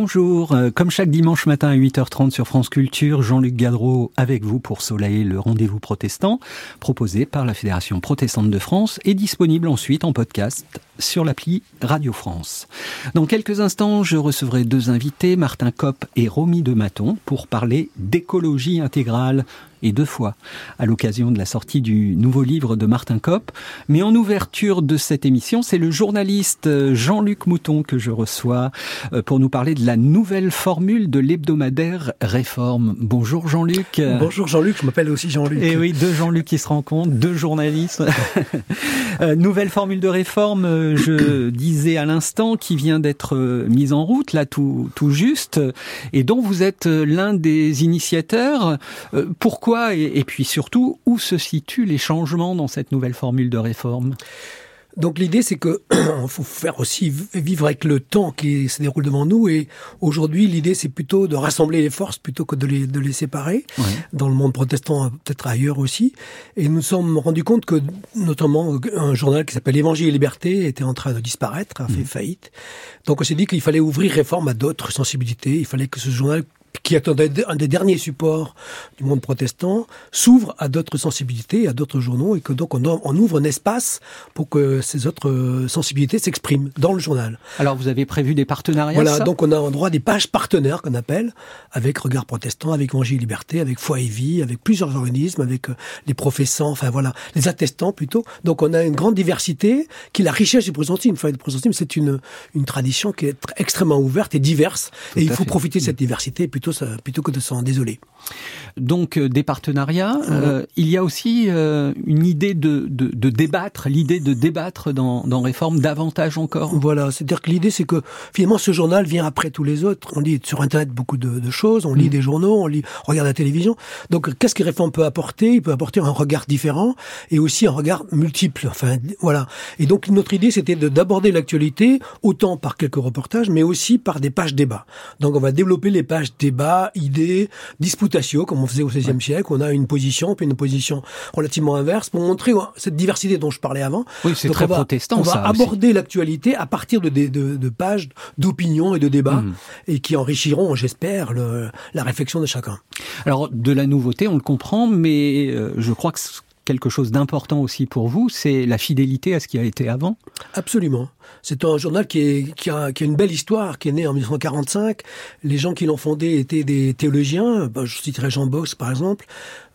Bonjour, euh, comme chaque dimanche matin à 8h30 sur France Culture, Jean-Luc Gadreau avec vous pour soleiller le rendez-vous protestant proposé par la Fédération protestante de France et disponible ensuite en podcast sur l'appli Radio France. Dans quelques instants, je recevrai deux invités, Martin Kopp et Romy de Maton, pour parler d'écologie intégrale et deux fois à l'occasion de la sortie du nouveau livre de Martin Kopp. Mais en ouverture de cette émission, c'est le journaliste euh, Jean-Luc Mouton que je reçois euh, pour nous parler de la nouvelle formule de l'hebdomadaire Réforme. Bonjour Jean-Luc. Bonjour Jean-Luc, je m'appelle aussi Jean-Luc. Et eh oui, deux Jean-Luc qui se rencontrent, deux journalistes. Euh, nouvelle formule de réforme, je disais à l'instant, qui vient d'être mise en route, là tout, tout juste, et dont vous êtes l'un des initiateurs. Pourquoi et, puis surtout où se situent les changements dans cette nouvelle formule de réforme? Donc l'idée, c'est que faut faire aussi vivre avec le temps qui se déroule devant nous. Et aujourd'hui, l'idée, c'est plutôt de rassembler les forces plutôt que de les, de les séparer. Dans le monde protestant, peut-être ailleurs aussi. Et nous nous sommes rendus compte que, notamment, un journal qui s'appelle Évangile et Liberté était en train de disparaître, a fait mmh. faillite. Donc on s'est dit qu'il fallait ouvrir réforme à d'autres sensibilités. Il fallait que ce journal qui est un des derniers supports du monde protestant, s'ouvre à d'autres sensibilités, à d'autres journaux, et que donc on, ouvre un espace pour que ces autres sensibilités s'expriment dans le journal. Alors vous avez prévu des partenariats Voilà, donc on a en droit des pages partenaires qu'on appelle, avec Regard Protestant, avec Évangile Liberté, avec Foi et Vie, avec plusieurs organismes, avec euh, les professants, enfin voilà, les attestants plutôt. Donc on a une grande diversité qui est la richesse du protestantisme. Enfin, le protestantisme, c'est une, une tradition qui est extrêmement ouverte et diverse, et il faut profiter de cette diversité plutôt plutôt, que de s'en désoler. Donc euh, des partenariats. Euh, il y a aussi euh, une idée de, de, débattre, l'idée de débattre dans, dans Réforme davantage encore. Voilà, c'est-à-dire que l'idée c'est que finalement ce journal vient après tous les autres. On lit sur Internet beaucoup de, choses, on lit mm. des journaux, on lit, on regarde la télévision. Donc qu'est-ce que Réforme peut apporter? Il peut apporter un regard différent et aussi un regard multiple. Enfin voilà. Et donc notre idée c'était d'aborder l'actualité autant par quelques reportages, mais aussi par des pages débat. Donc on va développer les pages débat, idées, disputatio, comme on faisait au XVIe siècle. On a une position, puis une position relativement inverse pour montrer cette diversité dont je parlais avant. Oui, c'est très protestant. On va aborder l'actualité à partir de, de, pages d'opinion et de débats mmh. et qui enrichiront, j'espère, la réflexion de chacun. Alors de la nouveauté, on le comprend, mais euh, je crois que quelque chose d'important aussi pour vous, c'est la fidélité à ce qui a été avant Absolument. C'est un journal qui, est, qui, a, une belle histoire, qui est né en 1945. Les gens qui l'ont fondé étaient des théologiens. Ben, je citerai Jean Box, par exemple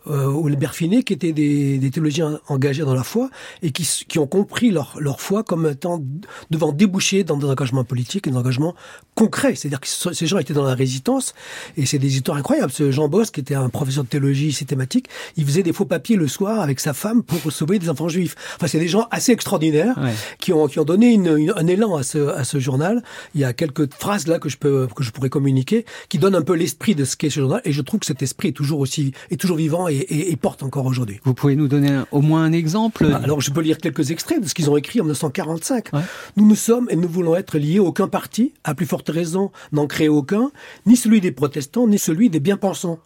euh, ou les Berfinet, qui étaient des, théologiens engagés dans la foi et qui, ont compris leur, leur foi comme étant devant déboucher dans des engagements politiques, des engagements concrets. C'est-à-dire que ces gens étaient dans la résistance et c'est des histoires incroyables. Ce Jean Bosch, qui était un professeur de théologie systématique, il faisait des faux papiers le soir avec sa femme pour sauver des enfants juifs. Enfin, c'est des gens assez extraordinaires qui, ont, qui ont donné une, un élan à ce, à ce journal. Il y a quelques phrases là que je peux que je pourrais communiquer qui donnent un peu l'esprit de ce qu'est ce journal et je trouve que cet esprit est toujours aussi est toujours vivant et, porte encore aujourd'hui. Vous pouvez nous donner au moins un exemple? Ah, Alors je peux lire quelques extraits de ce qu'ils ont écrit en 1945. Nous ne sommes et nous voulons être liés à aucun parti, à plus forte raison n'en créer aucun, ni celui des protestants, ni celui des bien-pensants.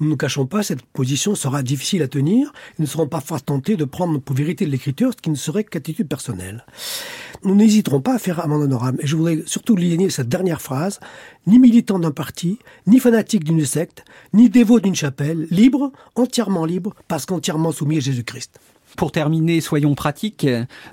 Nous ne cachons pas, cette position sera difficile à tenir. Nous ne serons pas fort tentés de prendre pour vérité de l'écriture ce qui ne serait qu'attitude personnelle. Nous n'hésiterons pas à faire amende honorable. Et je voudrais surtout ligner cette dernière phrase. Ni militant d'un parti, ni fanatique d'une secte, ni dévot d'une chapelle, libre, entièrement libre, parce qu'entièrement soumis à Jésus-Christ. Pour terminer, soyons pratiques.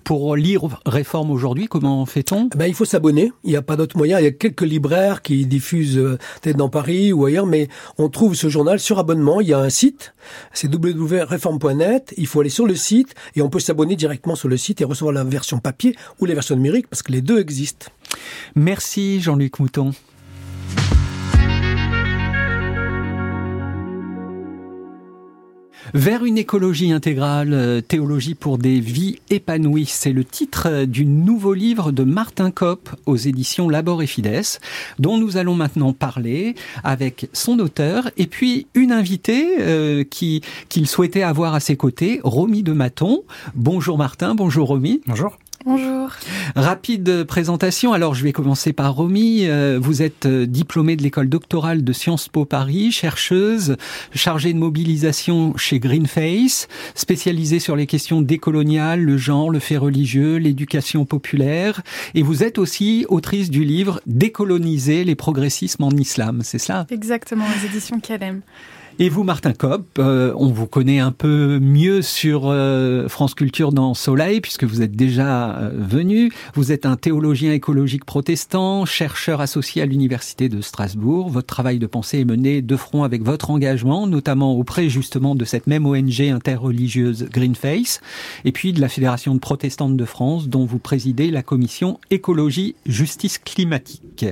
Pour lire Réforme aujourd'hui, comment fait-on? Ben, Il faut s'abonner. Il n'y a pas d'autre moyen. Il y a quelques libraires qui diffusent euh, peut-être dans Paris ou ailleurs, mais on trouve ce journal sur abonnement. Il y a un site, c'est www.reforme.net. Il faut aller sur le site et on peut s'abonner directement sur le site et recevoir la version papier ou la version numérique parce que les deux existent. Merci Jean-Luc Mouton. Vers une écologie intégrale, euh, théologie pour des vies épanouies, c'est le titre euh, du nouveau livre de Martin Kopp aux éditions Labor et Fides, dont nous allons maintenant parler avec son auteur et puis une invitée euh, qui qu'il souhaitait avoir à ses côtés, Romy de Maton. Bonjour Martin, bonjour Romy. Bonjour. Bonjour. Rapide présentation. Alors, je vais commencer par Romy. Euh, vous êtes euh, diplômée de l'école doctorale de Sciences Po Paris, chercheuse, chargée de mobilisation chez Greenface, spécialisée sur les questions décoloniales, le genre, le fait religieux, l'éducation populaire. Et vous êtes aussi autrice du livre Décoloniser les progressismes en islam. C'est cela? Exactement, les éditions Calem. Et vous, Martin Kopp, euh, on vous connaît un peu mieux sur euh, France Culture dans Soleil, puisque vous êtes déjà euh, venu. Vous êtes un théologien écologique protestant, chercheur associé à l'Université de Strasbourg. Votre travail de pensée est mené de front avec votre engagement, notamment auprès justement de cette même ONG interreligieuse Greenface, et puis de la Fédération de protestantes de France, dont vous présidez la commission écologie justice climatique.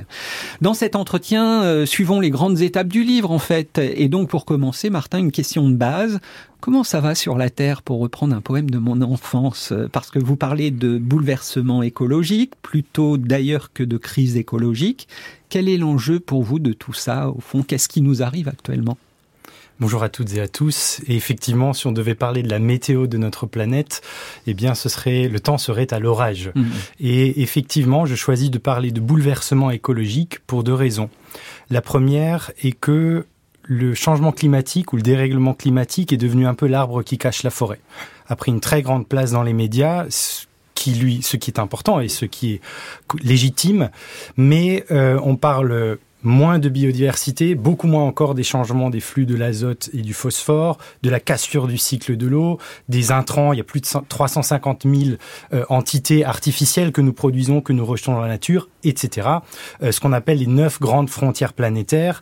Dans cet entretien, suivons les grandes étapes du livre en fait, et donc pour commencer, Martin, une question de base. Comment ça va sur la Terre, pour reprendre un poème de mon enfance? Parce que vous parlez de bouleversement écologique, plutôt d'ailleurs que de crise écologique. Quel est l'enjeu pour vous de tout ça Au fond, qu'est-ce qui nous arrive actuellement? Bonjour à toutes et à tous. Et effectivement, si on devait parler de la météo de notre planète, eh bien, ce serait, le temps serait à l'orage. Mmh. Et effectivement, je choisis de parler de bouleversement écologique pour deux raisons. La première est que le changement climatique ou le dérèglement climatique est devenu un peu l'arbre qui cache la forêt. A pris une très grande place dans les médias, qui lui, ce qui est important et ce qui est légitime, mais euh, on parle moins de biodiversité, beaucoup moins encore des changements des flux de l'azote et du phosphore, de la cassure du cycle de l'eau, des intrants. Il y a plus de 350 000 euh, entités artificielles que nous produisons, que nous rejetons dans la nature, etc. Euh, ce qu'on appelle les neuf grandes frontières planétaires,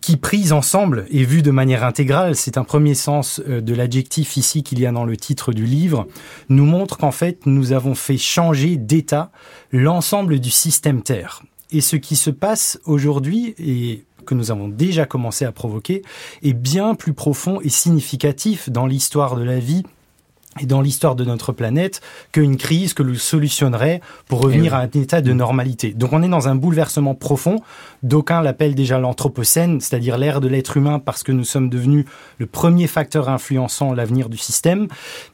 qui prises ensemble et vues de manière intégrale, c'est un premier sens euh, de l'adjectif ici qu'il y a dans le titre du livre, nous montre qu'en fait nous avons fait changer d'état l'ensemble du système Terre. Et ce qui se passe aujourd'hui, et que nous avons déjà commencé à provoquer, est bien plus profond et significatif dans l'histoire de la vie et dans l'histoire de notre planète qu'une crise que l'on solutionnerait pour revenir à un état de normalité. Donc on est dans un bouleversement profond. D'aucuns l'appellent déjà l'anthropocène, c'est-à-dire l'ère de l'être humain parce que nous sommes devenus le premier facteur influençant l'avenir du système.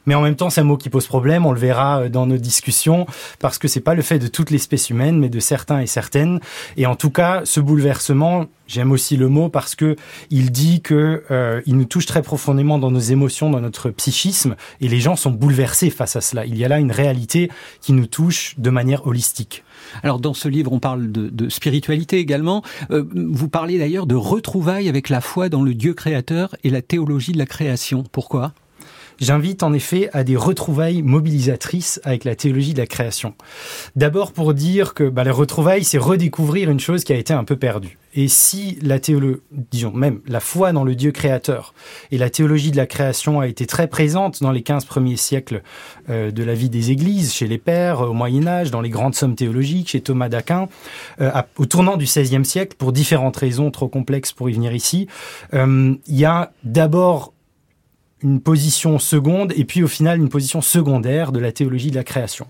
Mais en même temps, c'est un mot qui pose problème. On le verra euh, dans nos discussions parce que c'est pas le fait de toute l'espèce humaine, mais de certains et certaines. Et en tout cas, ce bouleversement, J'aime aussi le mot parce que il dit que euh, il nous touche très profondément dans nos émotions, dans notre psychisme, et les gens sont bouleversés face à cela. Il y a là une réalité qui nous touche de manière holistique. Alors dans ce livre, on parle de, spiritualité également. Euh, vous parlez d'ailleurs de retrouvailles avec la foi dans le Dieu créateur et la théologie de la création. Pourquoi? J'invite en effet à des retrouvailles mobilisatrices avec la théologie de la création. D'abord pour dire que bah, les retrouvailles, c'est redécouvrir une chose qui a été un peu perdue. Et si la théologie, disons même la foi dans le Dieu créateur et la théologie de la création a été très présente dans les 15 premiers siècles euh, de la vie des églises, chez les pères, au Moyen Âge, dans les grandes sommes théologiques, chez Thomas d'Aquin, euh, au tournant du XVIe siècle, pour différentes raisons trop complexes pour y venir ici, euh, il y a d'abord une position seconde et puis au final une position secondaire de la théologie de la création.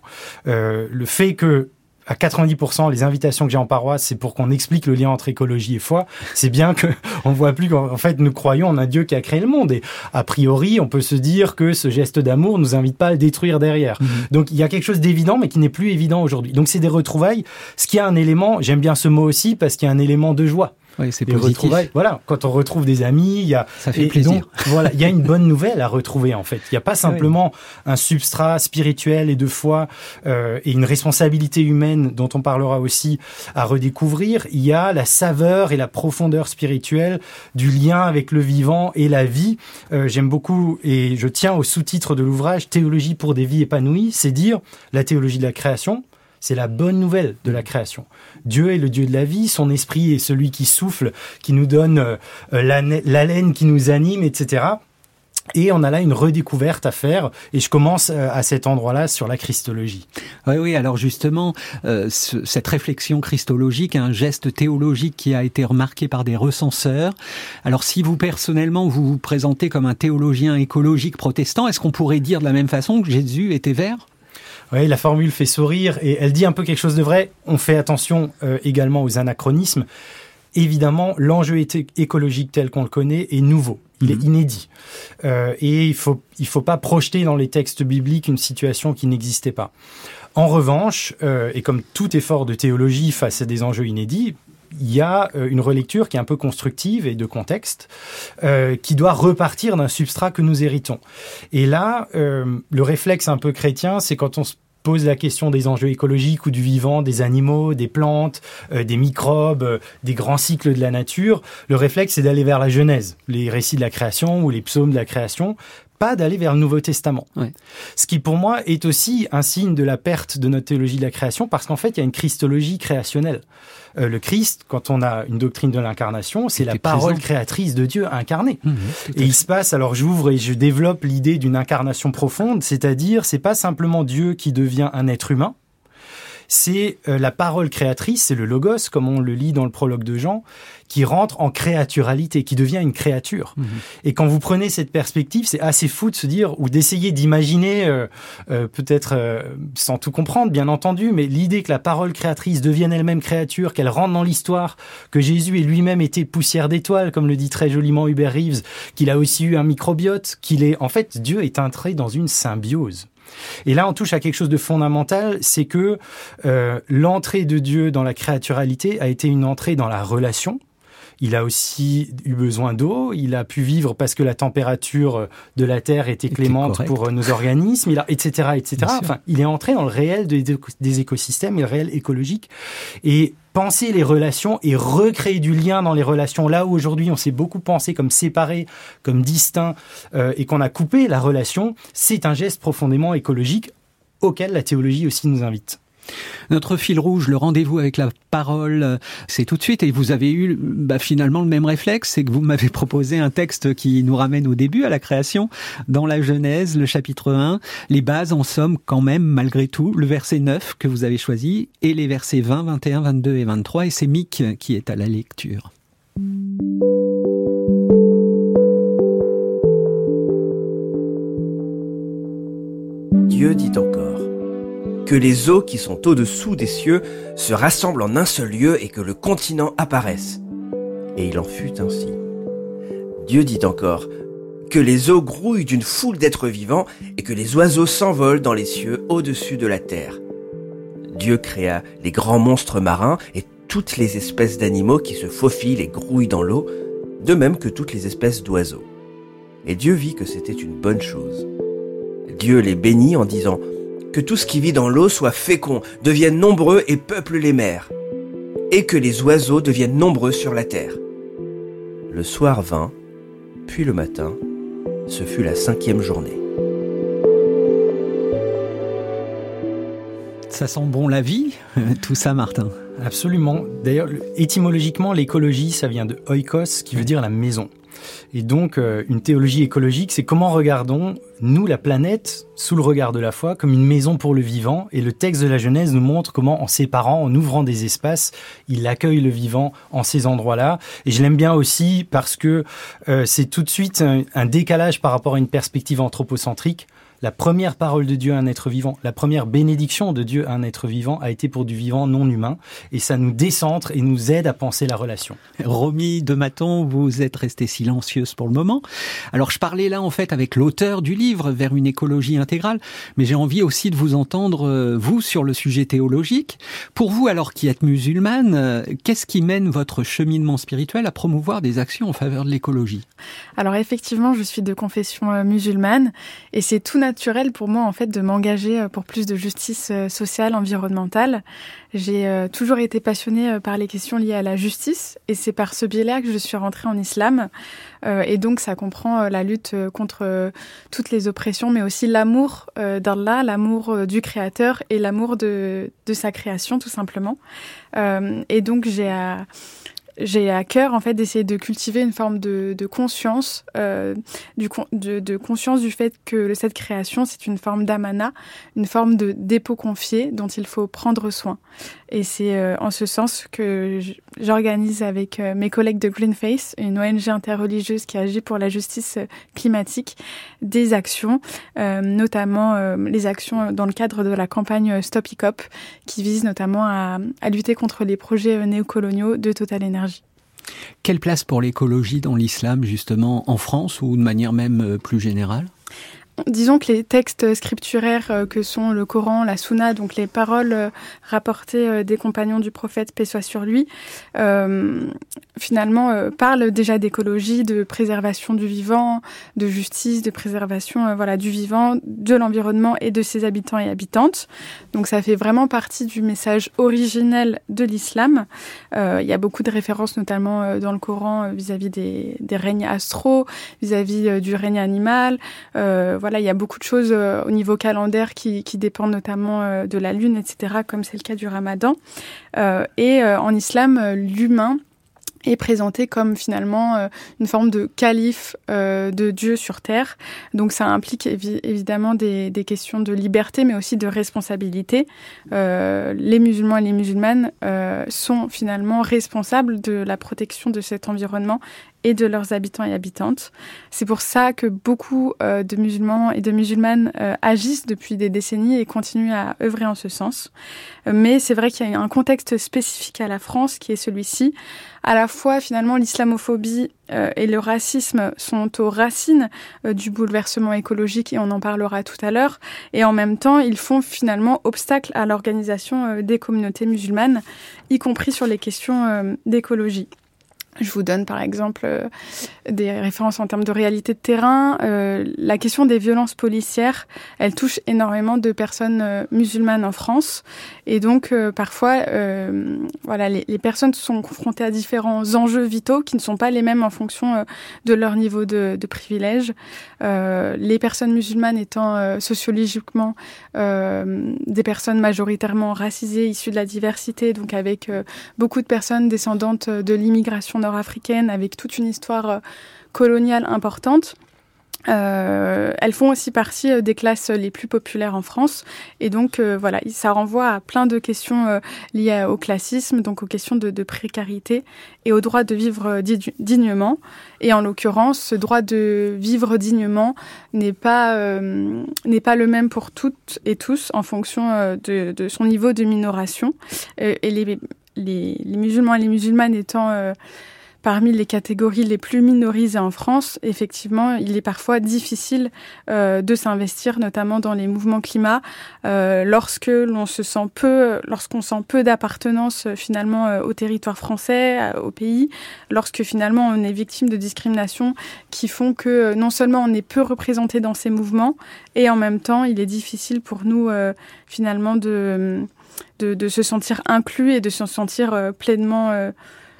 Euh, le fait que à 90%, les invitations que j'ai en paroisse, c'est pour qu'on explique le lien entre écologie et foi. C'est bien que on voit plus qu'en fait, nous croyons en un Dieu qui a créé le monde. Et a priori, on peut se dire que ce geste d'amour nous invite pas à le détruire derrière. Mhm. Donc, il y a quelque chose d'évident, mais qui n'est plus évident aujourd'hui. Donc, c'est des retrouvailles. Ce qui a un élément, j'aime bien ce mot aussi, parce qu'il y a un élément de joie. Oui, c'est positif. Voilà, quand on retrouve des amis, il y a ça fait plaisir. Donc, voilà, il y a une bonne nouvelle à retrouver en fait. Il n'y a pas simplement un substrat spirituel et de foi euh, et une responsabilité humaine dont on parlera aussi à redécouvrir. Il y a la saveur et la profondeur spirituelle du lien avec le vivant et la vie. Euh, J'aime beaucoup et je tiens au sous-titre de l'ouvrage Théologie pour des vies épanouies, c'est dire la théologie de la création, c'est la bonne nouvelle de la création. Dieu est le Dieu de la vie, son esprit est celui qui souffle, qui nous donne euh, l'haleine qui nous anime, etc. Et on a là une redécouverte à faire. Et je commence euh, à cet endroit-là sur la christologie. Oui, oui. Alors justement, euh, cette réflexion christologique, un geste théologique qui a été remarqué par des recenseurs. Alors si vous personnellement vous vous présentez comme un théologien écologique protestant, est-ce qu'on pourrait dire de la même façon que Jésus était vert? Oui, la formule fait sourire et elle dit un peu quelque chose de vrai. On fait attention euh, également aux anachronismes. évidemment, l'enjeu écologique tel qu'on le connaît est nouveau. Il est mhm. inédit. Euh, et il faut, il faut pas projeter dans les textes bibliques une situation qui n'existait pas. En revanche, euh, et comme tout effort de théologie face à des enjeux inédits, il y a euh, une relecture qui est un peu constructive et de contexte, euh, qui doit repartir d'un substrat que nous héritons. Et là, euh, le réflexe un peu chrétien, c'est quand on se pose la question des enjeux écologiques ou du vivant, des animaux, des plantes, des microbes, des grands cycles de la nature, le réflexe c'est d'aller vers la Genèse, les récits de la création ou les psaumes de la création, pas d'aller vers le Nouveau Testament. Ce qui pour moi est aussi un signe de la perte de notre théologie de la création parce qu'en fait il y a une christologie créationnelle. Euh, le Christ, quand on a une doctrine de l'incarnation, c'est la parole créatrice de Dieu incarnée. Mmh, et il se passe, alors j'ouvre et je développe l'idée d'une incarnation profonde, c'est-à-dire c'est pas simplement Dieu qui devient un être humain, c'est euh, la parole créatrice, c'est le logos, comme on le lit dans le prologue de Jean, qui rentre en créaturalité, qui devient une créature. Mhm. Et quand vous prenez cette perspective, c'est assez fou de se dire, ou d'essayer d'imaginer, euh, euh, peut-être sans tout comprendre, bien entendu, mais l'idée que la parole créatrice devienne elle-même créature, qu'elle rentre dans l'histoire, que Jésus ait lui-même été poussière d'étoiles, comme le dit très joliment Hubert Reeves, qu'il a aussi eu un microbiote, qu'il est, en fait, Dieu est entré dans une symbiose. Et là, on touche à quelque chose de fondamental, c'est que euh, l'entrée de Dieu dans la créaturalité a été une entrée dans la relation. Il a aussi eu besoin d'eau. Il a pu vivre parce que la température de la Terre était clémente pour nos organismes, il a, etc., etc. Enfin, il est entré dans le réel des écosystèmes et le réel écologique. Et penser les relations et recréer du lien dans les relations. Là où aujourd'hui on s'est beaucoup pensé comme séparé, comme distinct, euh, et qu'on a coupé la relation, c'est un geste profondément écologique auquel la théologie aussi nous invite. Notre fil rouge, le rendez-vous avec la parole, c'est tout de suite. Et vous avez eu bah, finalement le même réflexe, c'est que vous m'avez proposé un texte qui nous ramène au début, à la création, dans la Genèse, le chapitre 1. Les bases, en somme, quand même, malgré tout, le verset 9 que vous avez choisi, et les versets 20, 21, 22 et 23. Et c'est Mick qui est à la lecture. Dieu dit encore que les eaux qui sont au-dessous des cieux se rassemblent en un seul lieu et que le continent apparaisse. Et il en fut ainsi. Dieu dit encore, que les eaux grouillent d'une foule d'êtres vivants et que les oiseaux s'envolent dans les cieux au-dessus de la terre. Dieu créa les grands monstres marins et toutes les espèces d'animaux qui se faufilent et grouillent dans l'eau, de même que toutes les espèces d'oiseaux. Et Dieu vit que c'était une bonne chose. Dieu les bénit en disant, que tout ce qui vit dans l'eau soit fécond, devienne nombreux et peuple les mers, et que les oiseaux deviennent nombreux sur la terre. Le soir vint, puis le matin, ce fut la cinquième journée. Ça sent bon la vie, tout ça, Martin. Absolument. D'ailleurs, étymologiquement, l'écologie, ça vient de oikos, qui veut dire la maison. Et donc, euh, une théologie écologique, c'est comment regardons, nous, la planète, sous le regard de la foi, comme une maison pour le vivant. Et le texte de la Genèse nous montre comment, en séparant, en ouvrant des espaces, il accueille le vivant en ces endroits-là. Et je l'aime bien aussi parce que euh, c'est tout de suite un décalage par rapport à une perspective anthropocentrique la première parole de Dieu à un être vivant, la première bénédiction de Dieu à un être vivant a été pour du vivant non humain. Et ça nous décentre et nous aide à penser la relation. Romy de Maton, vous êtes restée silencieuse pour le moment. Alors je parlais là en fait avec l'auteur du livre vers une écologie intégrale, mais j'ai envie aussi de vous entendre, euh, vous, sur le sujet théologique. Pour vous, alors qui êtes musulmane, euh, qu'est-ce qui mène votre cheminement spirituel à promouvoir des actions en faveur de l'écologie? Alors effectivement, je suis de confession euh, musulmane et c'est tout naturel pour moi en fait de m'engager euh, pour plus de justice euh, sociale, environnementale. J'ai euh, toujours été passionnée par les questions liées à la justice et c'est par ce biais-là que je suis rentrée en islam. et donc ça comprend la lutte contre toutes les oppressions, mais aussi l'amour d'Allah, l'amour du Créateur et l'amour de, de sa création tout simplement. et donc j'ai j'ai à cœur en fait d'essayer de cultiver une forme de, de conscience, euh, du, de, de, conscience du fait que cette création c'est une forme d'amana, une forme de dépôt confié dont il faut prendre soin. Et c'est euh, en ce sens que j'organise avec euh, mes collègues de Greenface, une ONG interreligieuse qui agit pour la justice euh, climatique, des actions, notamment les actions dans le cadre de la campagne Stop ICOP, qui vise notamment à, à lutter contre les projets néocoloniaux de Total Energy. Quelle place pour l'écologie dans l'islam, justement, en France ou de manière même plus générale? Disons que les textes scripturaires euh, que sont le Coran, la Sunna, donc les paroles euh, rapportées euh, des compagnons du prophète, paix soit sur lui, finalement parlent déjà d'écologie, de préservation du vivant, de justice, de préservation voilà du vivant, de l'environnement et de ses habitants et habitantes. Donc ça fait vraiment partie du message originel de l'islam. il y a beaucoup de références, notamment dans le Coran, vis-à-vis des, des, règnes astraux, vis-à-vis du règne animal voilà, il y a beaucoup de choses euh, au niveau calendaire qui, dépendent notamment euh, de la lune, etc., comme c'est le cas du ramadan. Euh, et en islam, l'humain est présenté comme finalement une forme de calife de Dieu sur terre. Donc ça implique évidemment des, questions de liberté, mais aussi de responsabilité. les musulmans et les musulmanes sont finalement responsables de la protection de cet environnement et de leurs habitants et habitantes. C'est pour ça que beaucoup euh, de musulmans et de musulmanes euh, agissent depuis des décennies et continuent à œuvrer en ce sens. Euh, mais c'est vrai qu'il y a un contexte spécifique à la France qui est celui-ci. À la fois, finalement, l'islamophobie et le racisme sont aux racines du bouleversement écologique et on en parlera tout à l'heure. Et en même temps, ils font finalement obstacle à l'organisation des communautés musulmanes, y compris sur les questions d'écologie. Je vous donne par exemple euh, des références en termes de réalité de terrain. Euh, la question des violences policières, elle touche énormément de personnes euh, musulmanes en France. Et donc parfois, voilà, les, personnes sont confrontées à différents enjeux vitaux qui ne sont pas les mêmes en fonction de leur niveau de, de privilège. les personnes musulmanes étant sociologiquement des personnes majoritairement racisées, issues de la diversité, donc avec beaucoup de personnes descendantes de l'immigration africaine avec toute une histoire euh, coloniale importante. Euh, elles font aussi partie euh, des classes les plus populaires en France. Et donc, voilà, ça renvoie à plein de questions liées au classisme, donc aux questions de, précarité et au droit de vivre dignement. Et en l'occurrence, ce droit de vivre dignement n'est pas, n'est pas le même pour toutes et tous en fonction de, de son niveau de minoration. et les, les, les, musulmans et les musulmanes étant parmi les catégories les plus minorisées en France, effectivement, il est parfois difficile euh, de s'investir, notamment dans les mouvements climat, euh, lorsque l'on se sent peu, lorsqu'on sent peu d'appartenance euh, finalement euh, au territoire français, au pays, lorsque finalement on est victime de discriminations qui font que non seulement on est peu représenté dans ces mouvements, et en même temps il est difficile pour nous finalement de, de, de, se sentir inclus et de se sentir pleinement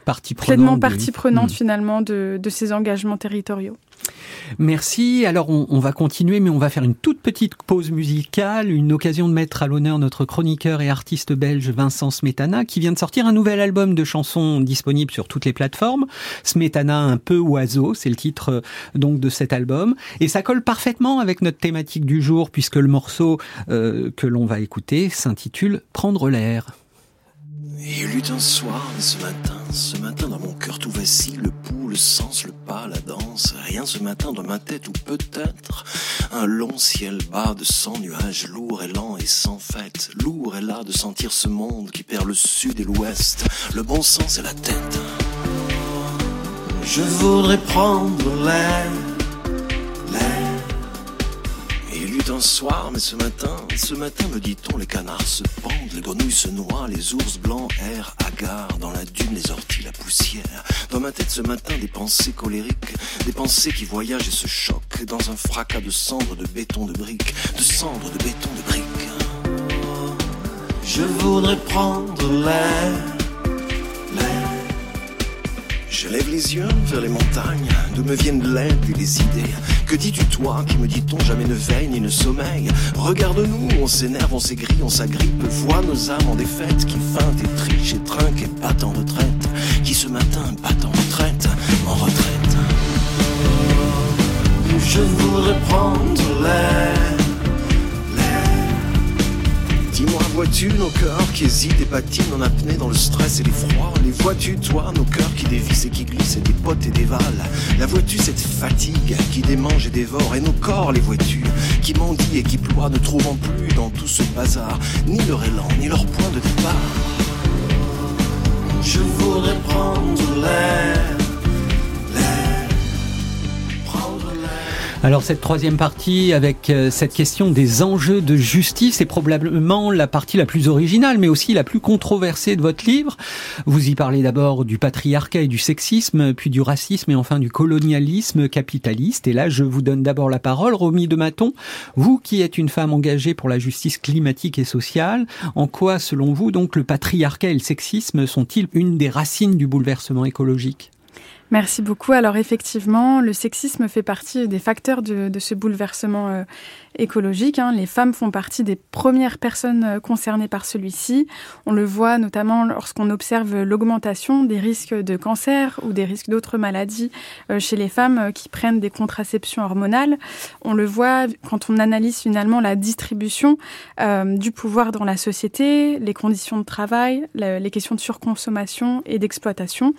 partie pleinement partie prenante hmm. finalement de, de, ces engagements territoriaux. Merci. Alors on, on, va continuer, mais on va faire une toute petite pause musicale, une occasion de mettre à l'honneur notre chroniqueur et artiste belge Vincent Smetana, qui vient de sortir un nouvel album de chansons disponible sur toutes les plateformes. Smetana un peu oiseau, c'est le titre euh, donc de cet album, et ça colle parfaitement avec notre thématique du jour, puisque le morceau euh, que l'on va écouter s'intitule Prendre l'air. Il eut un soir, ce matin, ce matin dans mon cœur tout vacille, le pouls, le sens, le pas, la danse. Rien ce matin dans ma tête ou peut-être un long ciel bas de cent nuages, lourd et lent et sans fête. Lourd et là de sentir ce monde qui perd le sud et l'ouest, le bon sens et la tête. Je voudrais prendre l'air un soir, mais ce matin, ce matin, me dit-on, les canards se pendent, les grenouilles se noient, les ours blancs errent hagards, dans la dune, les orties, la poussière. Dans ma tête ce matin, des pensées colériques, des pensées qui voyagent et se choquent, dans un fracas de cendres, de béton, de briques, de cendres, de béton, de briques. Je voudrais prendre l'air je lève les yeux vers les montagnes, d'où me viennent l'aide et les idées. Que dis-tu toi qui me dit-on jamais ne veille ni ne sommeille? Regarde-nous, on s'énerve, on s'égrille, on s'agrippe, vois nos âmes en défaite qui feintent et trichent et trinquent et battent en retraite, qui ce matin battent en retraite, en retraite. Je voudrais prendre l'air Dis-moi, vois-tu nos cœurs qui hésitent et patinent en apnée dans le stress et l'effroi Les vois-tu, toi, nos cœurs qui dévissent et qui glissent et dépotent et dévalent La vois-tu, cette fatigue qui démange et dévore Et nos corps, les vois-tu, qui mendient et qui ploient Ne trouvant plus dans tout ce bazar Ni leur élan, ni leur point de départ. Je voudrais prendre l'air. Alors cette troisième partie avec euh, cette question des enjeux de justice est probablement la partie la plus originale mais aussi la plus controversée de votre livre. Vous y parlez d'abord du patriarcat et du sexisme, puis du racisme et enfin du colonialisme capitaliste. Et là je vous donne d'abord la parole, Romy de Maton, vous qui êtes une femme engagée pour la justice climatique et sociale, en quoi selon vous donc le patriarcat et le sexisme sont-ils une des racines du bouleversement écologique? Merci beaucoup. Alors effectivement, le sexisme fait partie des facteurs de, ce bouleversement euh, écologique. Hein. Les femmes font partie des premières personnes euh, concernées par celui-ci. On le voit notamment lorsqu'on observe l'augmentation des risques de cancer ou des risques d'autres maladies euh, chez les femmes qui prennent des contraceptions hormonales. On le voit quand on analyse finalement la distribution du pouvoir dans la société, les conditions de travail, les questions de surconsommation et d'exploitation,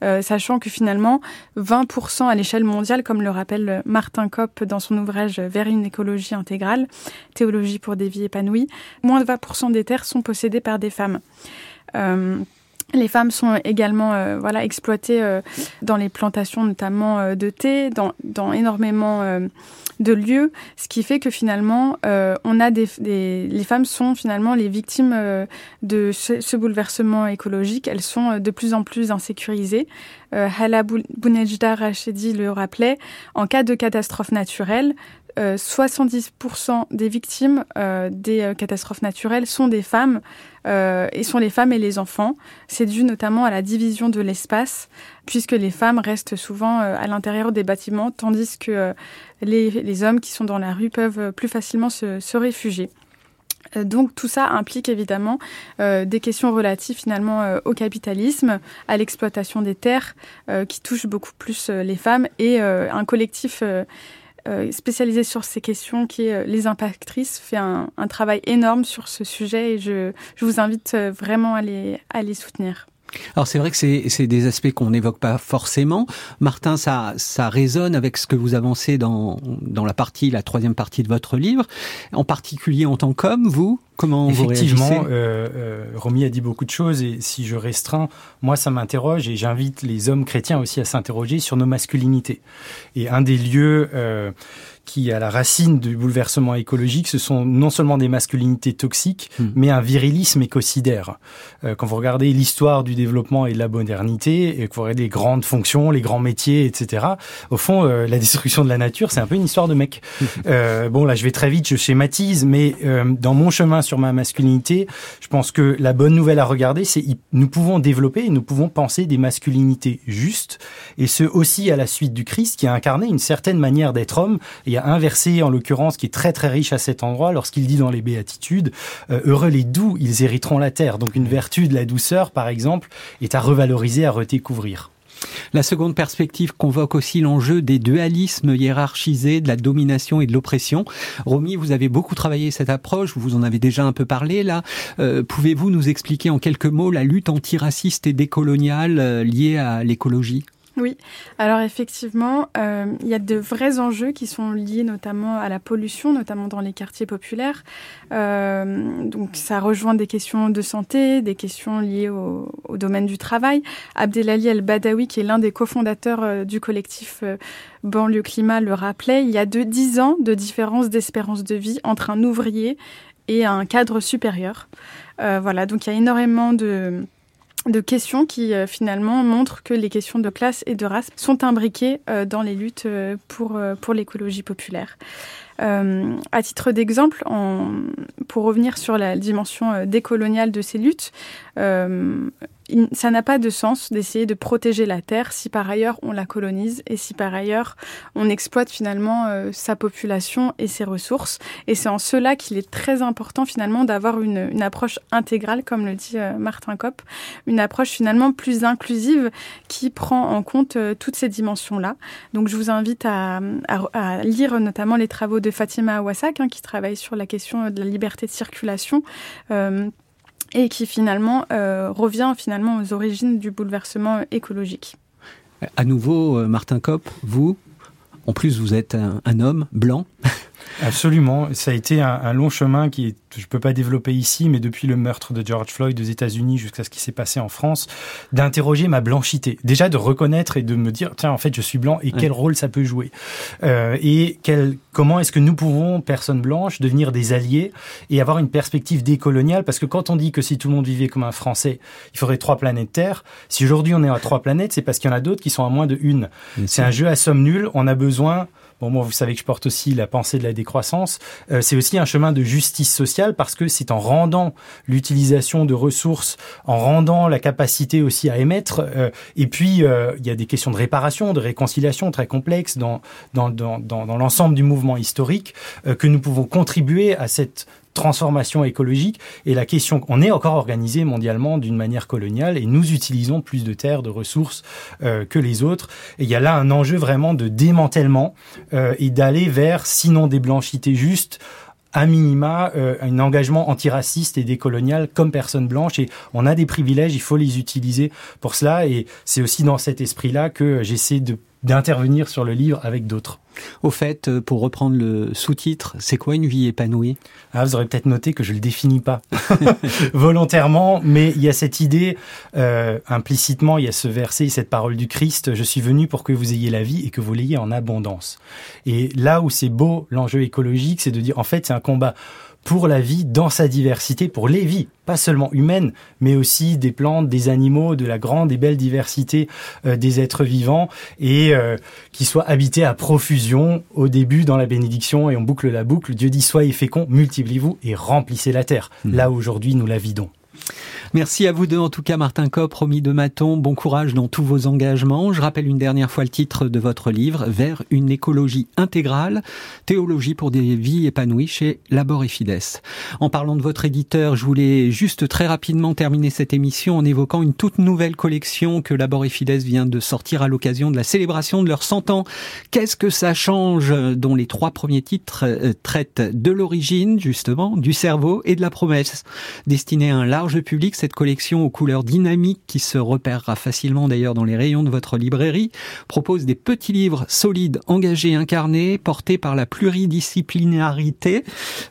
sachant que finalement 20% à l'échelle mondiale, comme le rappelle Martin Kopp dans son ouvrage Vers une écologie intégrale, Théologie pour des vies épanouies, moins de 20% des terres sont possédées par des femmes. Euh, les femmes sont également euh, exploitées euh, dans les plantations notamment euh, de thé, dans, énormément euh, de lieux, ce qui fait que finalement euh, on a des, les femmes sont finalement les victimes euh, de ce, bouleversement écologique. Elles sont de plus en plus insécurisées. Euh, Hala Bounejda Rachedi le rappelait. En cas de catastrophe naturelle, 70% des victimes euh, des euh, catastrophes naturelles sont des femmes euh, et sont les femmes et les enfants. C'est dû notamment à la division de l'espace, puisque les femmes restent souvent à l'intérieur des bâtiments, tandis que les, hommes qui sont dans la rue peuvent plus facilement se, réfugier. Donc tout ça implique évidemment des questions relatives finalement au capitalisme, à l'exploitation des terres, qui touchent beaucoup plus les femmes, et un collectif spécialisé sur ces questions qui est Les Impactrices fait un, travail énorme sur ce sujet et je, vous invite vraiment à les, à les soutenir. Alors c'est vrai que c'est des aspects qu'on n'évoque pas forcément. Martin, ça, ça résonne avec ce que vous avancez dans, dans la partie, la troisième partie de votre livre, en particulier en tant qu'homme, vous, Comment Effectivement, euh, euh, Romy a dit beaucoup de choses et si je restreins, moi ça m'interroge et j'invite les hommes chrétiens aussi à s'interroger sur nos masculinités. Et un des lieux euh, qui est à la racine du bouleversement écologique, ce sont non seulement des masculinités toxiques, mmh. mais un virilisme écocidaire. Euh, quand vous regardez l'histoire du développement et de la modernité, et que vous regardez les grandes fonctions, les grands métiers, etc., au fond, euh, la destruction de la nature, c'est un peu une histoire de mec. Euh, bon, là, je vais très vite, je schématise, mais dans mon chemin sur ma masculinité, je pense que la bonne nouvelle à regarder, c'est nous pouvons développer, nous pouvons penser des masculinités justes, et ce aussi à la suite du Christ, qui a incarné une certaine manière d'être homme, et y a un verset en l'occurrence qui est très très riche à cet endroit lorsqu'il dit dans les béatitudes euh, heureux les doux ils hériteront la terre donc une vertu de la douceur par exemple est à revaloriser à redécouvrir la seconde perspective convoque aussi l'enjeu des dualismes hiérarchisés, de la domination et de l'oppression. Romy, vous avez beaucoup travaillé cette approche, vous en avez déjà un peu parlé là. Euh, Pouvez-vous nous expliquer en quelques mots la lutte antiraciste et décoloniale euh, liée à l'écologie? Oui, alors effectivement, euh, il y a de vrais enjeux qui sont liés notamment à la pollution, notamment dans les quartiers populaires. Euh, donc ça rejoint des questions de santé, des questions liées au, domaine du travail. Abdelali El-Badawi, qui est l'un des cofondateurs euh, du collectif euh, Banlieue Climat, le rappelait, il y a de 10 ans de différence d'espérance de vie entre un ouvrier et un cadre supérieur. Euh, voilà, donc il y a énormément de de questions qui euh, finalement montrent que les questions de classe et de race sont imbriquées euh, dans les luttes euh, pour, l'écologie populaire. À titre d'exemple, pour revenir sur la dimension décoloniale de ces luttes, ça n'a pas de sens d'essayer de protéger la terre si par ailleurs on la colonise et si par ailleurs on exploite finalement euh, sa population et ses ressources. Et c'est en cela qu'il est très important finalement d'avoir une, approche intégrale, comme le dit euh, Martin Kopp, une approche finalement plus inclusive qui prend en compte euh, toutes ces dimensions-là. Donc je vous invite à, lire notamment les travaux de Fatima Awasak, hein, qui travaille sur la question de la liberté de circulation. Euh, et qui finalement euh, revient finalement aux origines du bouleversement écologique. À nouveau, Martin Kopp, vous, En plus, vous êtes un homme blanc. Absolument. Ça a été un, long chemin qui est, je peux pas développer ici, mais depuis le meurtre de George Floyd aux États-Unis jusqu'à ce qui s'est passé en France, d'interroger ma blanchité. Déjà de reconnaître et de me dire, tiens, en fait, je suis blanc et quel rôle ça peut jouer. Euh, et quel, comment est-ce que nous pouvons, personnes blanches, devenir des alliés et avoir une perspective décoloniale? Parce que quand on dit que si tout le monde vivait comme un Français, il faudrait trois planètes Terre. Si aujourd'hui on est à trois planètes, c'est parce qu'il y en a d'autres qui sont à moins de une. C'est un jeu à somme nulle. On a besoin Bon, moi, vous savez que je porte aussi la pensée de la décroissance. Euh, c'est aussi un chemin de justice sociale parce que c'est en rendant l'utilisation de ressources, en rendant la capacité aussi à émettre. Euh, et puis, euh, il y a des questions de réparation, de réconciliation très complexes dans, dans, dans, dans l'ensemble du mouvement historique que nous pouvons contribuer à cette transformation écologique. Et la question on est encore organisé mondialement d'une manière coloniale et nous utilisons plus de terres, de ressources euh, que les autres. Et il y a là un enjeu vraiment de démantèlement euh, et d'aller vers, sinon des blanchités justes, à minima euh, un engagement antiraciste et décolonial comme personne blanche. Et on a des privilèges, il faut les utiliser pour cela. Et c'est aussi dans cet esprit-là que j'essaie de d'intervenir sur le livre avec d'autres. Au fait, euh, pour reprendre le sous-titre, c'est quoi une vie épanouie? Ah, Vous aurez peut-être noté que je le définis pas volontairement, mais il y a cette idée, euh, implicitement, il y a ce verset, cette parole du Christ, je suis venu pour que vous ayez la vie et que vous l'ayez en abondance. Et là où c'est beau, l'enjeu écologique, c'est de dire, en fait, c'est un combat pour la vie dans sa diversité, pour les vies, pas seulement humaines, mais aussi des plantes, des animaux, de la grande et belle diversité euh, des êtres vivants, et euh, qui soient habités à profusion au début dans la bénédiction, et on boucle la boucle, Dieu dit soyez féconds, multipliez-vous et remplissez la terre. Mmh. Là aujourd'hui nous la vidons. Merci à vous deux, en tout cas, Martin Kopp, Romy de Maton. Bon courage dans tous vos engagements. Je rappelle une dernière fois le titre de votre livre, Vers une écologie intégrale, théologie pour des vies épanouies chez Labor et Fides. En parlant de votre éditeur, je voulais juste très rapidement terminer cette émission en évoquant une toute nouvelle collection que Labor et Fides vient de sortir à l'occasion de la célébration de leurs 100 ans. Qu'est-ce que ça change dont les trois premiers titres euh, traitent de l'origine, justement, du cerveau et de la promesse, destinée à un large public cette collection aux couleurs dynamiques qui se repérera facilement d'ailleurs dans les rayons de votre librairie propose des petits livres solides, engagés, incarnés, portés par la pluridisciplinarité,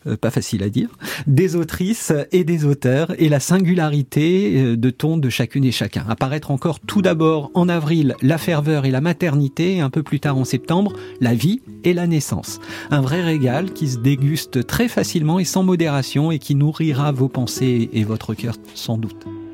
euh, pas facile à dire, des autrices et des auteurs et la singularité euh, de ton de chacune et chacun. Apparaître encore tout d'abord en avril la ferveur et la maternité et un peu plus tard en septembre la vie et la naissance. Un vrai régal qui se déguste très facilement et sans modération et qui nourrira vos pensées et votre cœur sans doute.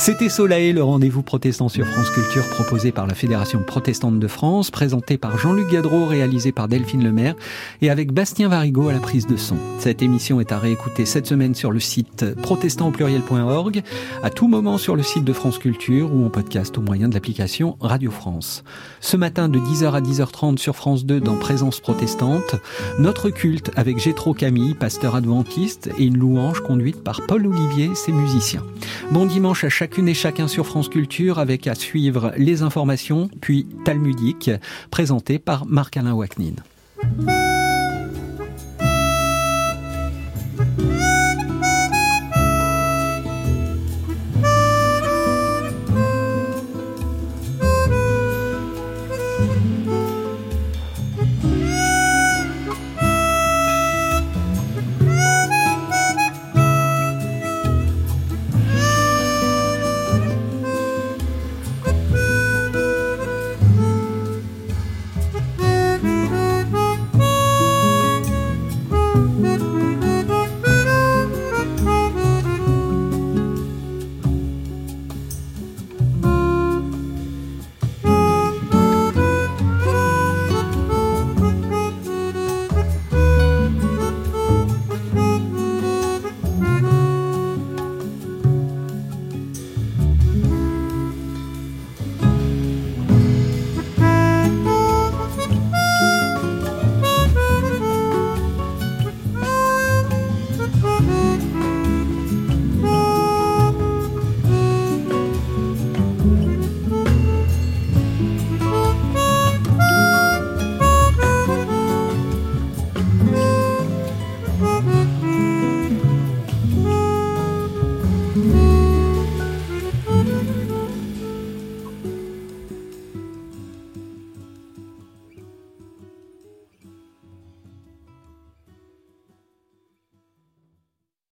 C'était Soleil, le rendez-vous protestant sur France Culture proposé par la Fédération protestante de France, présenté par Jean-Luc Gadreau, réalisé par Delphine Lemaire et avec Bastien Varigo à la prise de son. Cette émission est à réécouter cette semaine sur le site protestantpluriel.org, à tout moment sur le site de France Culture ou en podcast au moyen de l'application Radio France. Ce matin de 10h à 10h30 sur France 2 dans Présence protestante, notre culte avec Gétro Camille, pasteur adventiste et une louange conduite par Paul Olivier, ses musiciens. Bon dimanche à chaque chacune et chacun sur France Culture avec à suivre les informations, puis Talmudique, présenté par Marc-Alain Waknin.